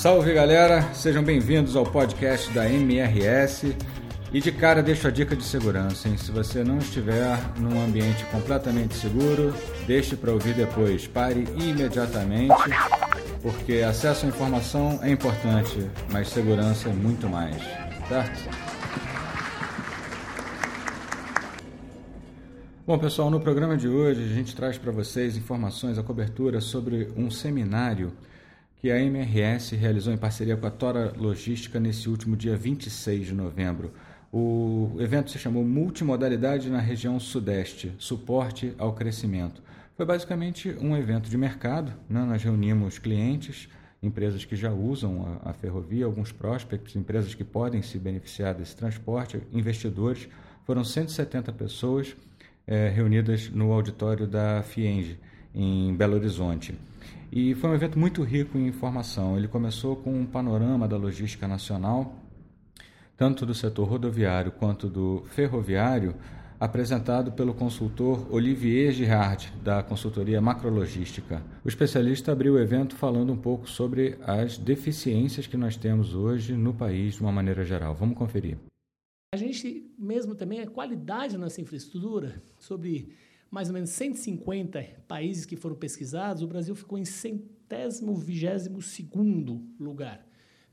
Salve galera, sejam bem-vindos ao podcast da MRS. E de cara deixo a dica de segurança, hein? Se você não estiver num ambiente completamente seguro, deixe para ouvir depois. Pare imediatamente, porque acesso à informação é importante, mas segurança é muito mais, certo? Bom, pessoal, no programa de hoje a gente traz para vocês informações, a cobertura sobre um seminário que a MRS realizou em parceria com a Tora Logística nesse último dia 26 de novembro. O evento se chamou Multimodalidade na região Sudeste Suporte ao Crescimento. Foi basicamente um evento de mercado, né? nós reunimos clientes, empresas que já usam a, a ferrovia, alguns prospects, empresas que podem se beneficiar desse transporte, investidores. Foram 170 pessoas é, reunidas no auditório da FIENGE, em Belo Horizonte. E foi um evento muito rico em informação. Ele começou com um panorama da logística nacional, tanto do setor rodoviário quanto do ferroviário, apresentado pelo consultor Olivier Girard, da consultoria Macrologística. O especialista abriu o evento falando um pouco sobre as deficiências que nós temos hoje no país de uma maneira geral. Vamos conferir. A gente mesmo também a qualidade da nossa infraestrutura, sobre mais ou menos 150 países que foram pesquisados, o Brasil ficou em centésimo, vigésimo segundo lugar.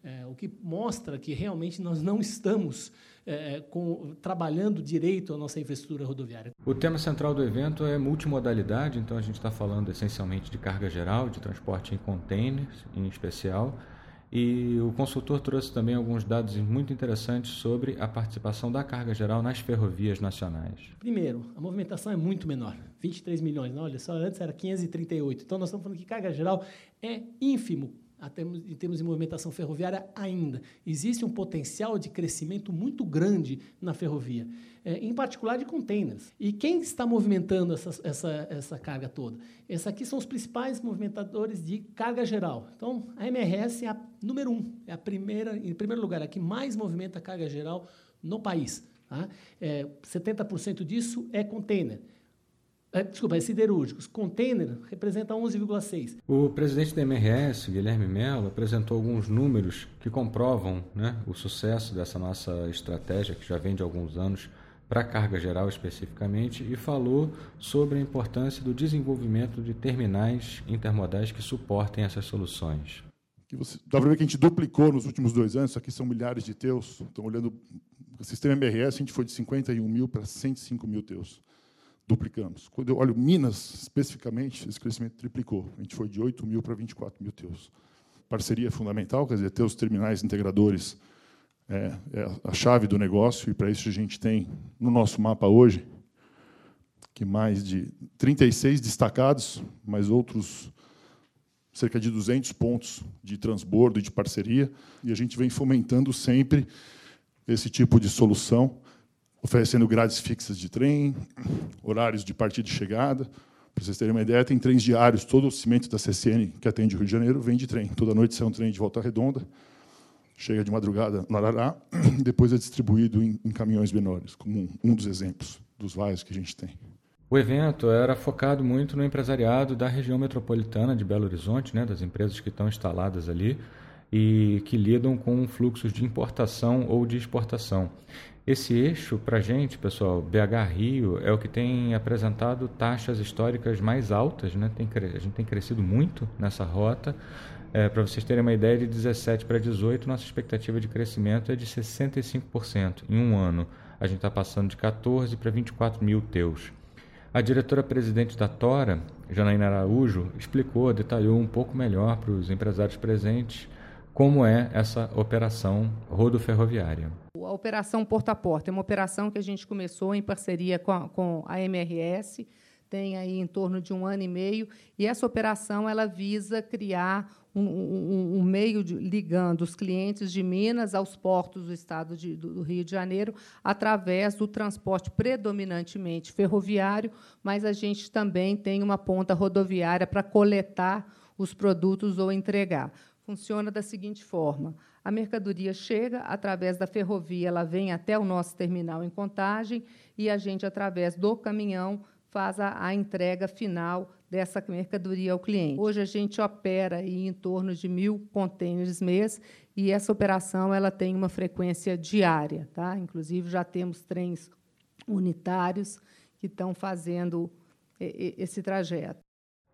É, o que mostra que realmente nós não estamos é, com, trabalhando direito a nossa infraestrutura rodoviária. O tema central do evento é multimodalidade, então a gente está falando essencialmente de carga geral, de transporte em containers em especial. E o consultor trouxe também alguns dados muito interessantes sobre a participação da carga geral nas ferrovias nacionais. Primeiro, a movimentação é muito menor, 23 milhões. Não, olha só, antes era 538. Então nós estamos falando que carga geral é ínfimo em termos de movimentação ferroviária ainda. Existe um potencial de crescimento muito grande na ferrovia, é, em particular de containers. E quem está movimentando essa, essa, essa carga toda? Esses aqui são os principais movimentadores de carga geral. Então, a MRS é a número um, é a primeira, em primeiro lugar, a que mais movimenta carga geral no país. Tá? É, 70% disso é container. É, desculpa, é siderúrgicos. Container representa 11,6. O presidente da MRS, Guilherme Mello, apresentou alguns números que comprovam né, o sucesso dessa nossa estratégia, que já vem de alguns anos, para a carga geral especificamente, e falou sobre a importância do desenvolvimento de terminais intermodais que suportem essas soluções. Você, dá para ver que a gente duplicou nos últimos dois anos, isso aqui são milhares de teus. Estão olhando o sistema MRS, a gente foi de 51 mil para 105 mil teus duplicamos. Quando eu olho Minas, especificamente, esse crescimento triplicou. A gente foi de 8 mil para 24 mil teus. Parceria é fundamental, quer dizer, ter os terminais integradores é, é a chave do negócio, e para isso a gente tem no nosso mapa hoje que mais de 36 destacados, mais outros cerca de 200 pontos de transbordo e de parceria, e a gente vem fomentando sempre esse tipo de solução oferecendo grades fixas de trem, horários de partida e chegada. Para vocês terem uma ideia, tem trens diários. Todo o cimento da CCN que atende o Rio de Janeiro vem de trem. Toda noite sai um trem de volta redonda, chega de madrugada no Arará, depois é distribuído em, em caminhões menores, como um, um dos exemplos dos vários que a gente tem. O evento era focado muito no empresariado da região metropolitana de Belo Horizonte, né, das empresas que estão instaladas ali e que lidam com fluxos de importação ou de exportação. Esse eixo, para gente, pessoal, BH-Rio, é o que tem apresentado taxas históricas mais altas. Né? Tem, a gente tem crescido muito nessa rota. É, para vocês terem uma ideia, de 17 para 18, nossa expectativa de crescimento é de 65% em um ano. A gente está passando de 14 para 24 mil teus. A diretora-presidente da Tora, Janaína Araújo, explicou, detalhou um pouco melhor para os empresários presentes como é essa operação rodoferroviária. A operação Porta a Porta. É uma operação que a gente começou em parceria com a, com a MRS, tem aí em torno de um ano e meio, e essa operação ela visa criar um, um, um meio de, ligando os clientes de Minas aos portos do estado de, do Rio de Janeiro através do transporte predominantemente ferroviário, mas a gente também tem uma ponta rodoviária para coletar os produtos ou entregar. Funciona da seguinte forma: a mercadoria chega através da ferrovia, ela vem até o nosso terminal em Contagem e a gente, através do caminhão, faz a, a entrega final dessa mercadoria ao cliente. Hoje a gente opera em torno de mil contêineres mês e essa operação ela tem uma frequência diária, tá? Inclusive já temos trens unitários que estão fazendo esse trajeto.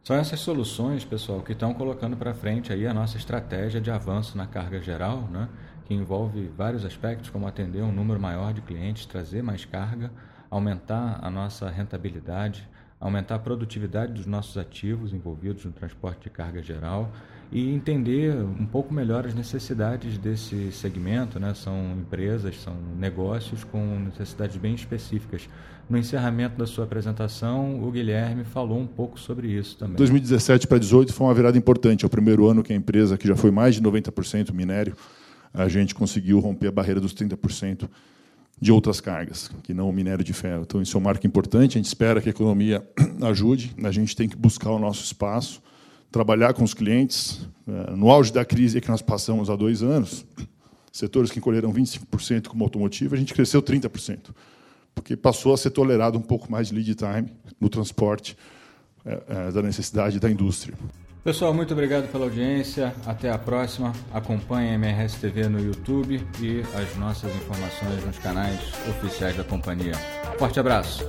São essas soluções, pessoal, que estão colocando para frente aí a nossa estratégia de avanço na carga geral, né? que envolve vários aspectos, como atender um número maior de clientes, trazer mais carga, aumentar a nossa rentabilidade, aumentar a produtividade dos nossos ativos envolvidos no transporte de carga geral e entender um pouco melhor as necessidades desse segmento. Né? São empresas, são negócios com necessidades bem específicas. No encerramento da sua apresentação, o Guilherme falou um pouco sobre isso também. 2017 para 2018 foi uma virada importante. É o primeiro ano que a empresa, que já foi mais de 90% minério, a gente conseguiu romper a barreira dos 30% de outras cargas, que não o minério de ferro. Então, isso é um marco importante. A gente espera que a economia ajude. A gente tem que buscar o nosso espaço, trabalhar com os clientes. É, no auge da crise que nós passamos há dois anos, setores que encolheram 25% como automotivo, a gente cresceu 30% porque passou a ser tolerado um pouco mais de lead time no transporte é, é, da necessidade da indústria. Pessoal, muito obrigado pela audiência. Até a próxima. Acompanhe a MRS TV no YouTube e as nossas informações nos canais oficiais da companhia. Forte abraço.